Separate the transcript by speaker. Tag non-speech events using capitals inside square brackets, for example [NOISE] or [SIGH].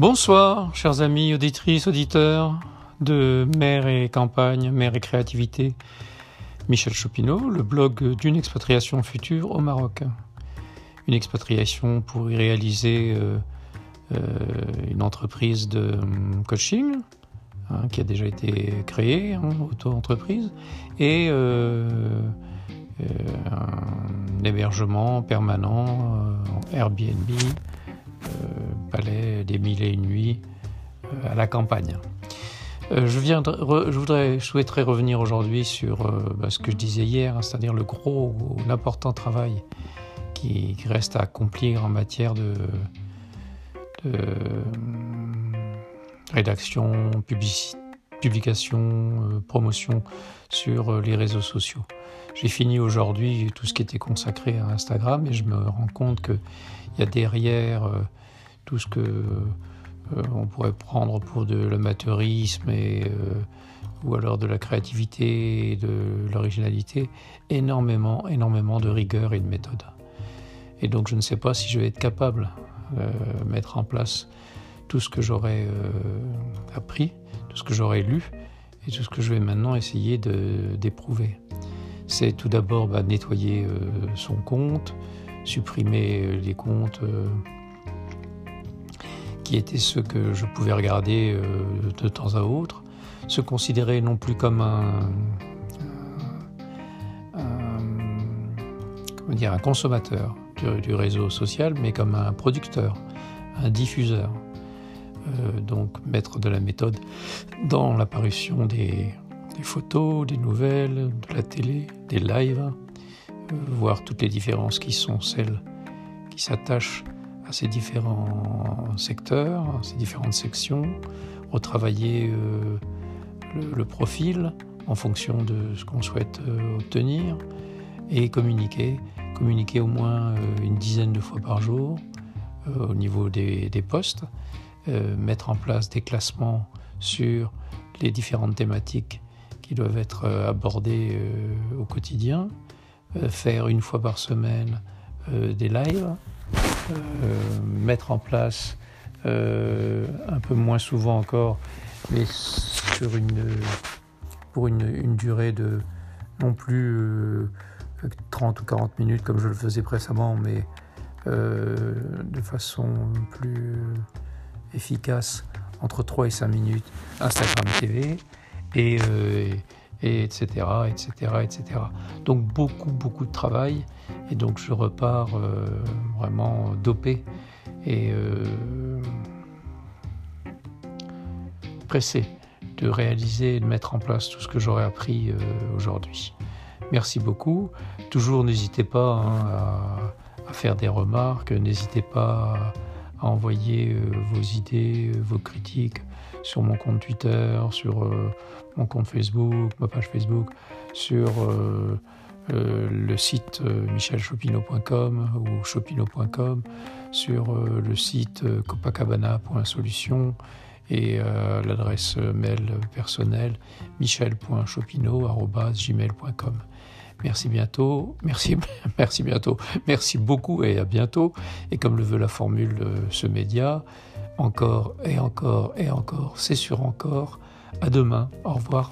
Speaker 1: Bonsoir, chers amis, auditrices, auditeurs de Mer et Campagne, Mer et Créativité. Michel Chopineau, le blog d'une expatriation future au Maroc. Une expatriation pour y réaliser euh, euh, une entreprise de hum, coaching hein, qui a déjà été créée, hein, auto-entreprise, et euh, un hébergement permanent en Airbnb des mille et une nuits euh, à la campagne. Euh, je, voudrais, souhaiterais revenir aujourd'hui sur euh, bah, ce que je disais hier, hein, c'est-à-dire le gros, l'important travail qui, reste à accomplir en matière de, rédaction, publication, promotion sur les réseaux sociaux. J'ai fini aujourd'hui tout ce qui était consacré à Instagram et je me rends compte qu'il y a derrière tout ce que euh, on pourrait prendre pour de l'amateurisme et euh, ou alors de la créativité et de l'originalité, énormément, énormément de rigueur et de méthode. Et donc je ne sais pas si je vais être capable de euh, mettre en place tout ce que j'aurais appris, tout ce que j'aurais lu et tout ce que je vais maintenant essayer d'éprouver. C'est tout d'abord bah, nettoyer son compte, supprimer les comptes qui étaient ceux que je pouvais regarder euh, de temps à autre, se considérer non plus comme un, comment dire, un consommateur du, réseau social, mais comme un producteur, un diffuseur. Euh, donc mettre de la méthode dans l'apparition des, photos, des nouvelles, de la télé, des lives, euh, voir toutes les différences qui sont celles qui s'attachent ces différents secteurs, ces différentes sections, retravailler euh, le, profil en fonction de ce qu'on souhaite euh, obtenir et communiquer, communiquer au moins euh, une dizaine de fois par jour au niveau des, postes, mettre en place des classements sur les différentes thématiques qui doivent être abordées au quotidien, faire une fois par semaine des lives mettre en place euh, un peu moins souvent encore, mais sur une, pour une, durée de non plus 30 euh, ou 40 minutes comme je le faisais précédemment, mais de façon plus efficace entre 3 et 5 minutes Instagram TV et, et etc., etc., etc. Donc beaucoup, beaucoup de travail et donc je repars euh, vraiment dopé et euh, pressé de réaliser et de mettre en place tout ce que j'aurais appris euh, aujourd'hui. Merci beaucoup. Toujours n'hésitez pas hein, à, faire des remarques, n'hésitez pas à envoyer vos idées, vos critiques sur mon compte Twitter, sur mon compte Facebook, ma page Facebook, sur euh, le site euh, michelchopino.com ou chopino.com, sur euh, le site copacabana.solution et l'adresse mail personnelle michel.chopino.gmail.com. Merci bientôt, merci, [LAUGHS] merci bientôt, merci beaucoup et à bientôt. Et comme le veut la formule ce média, encore et encore et encore, c'est sûr encore. À demain, au revoir.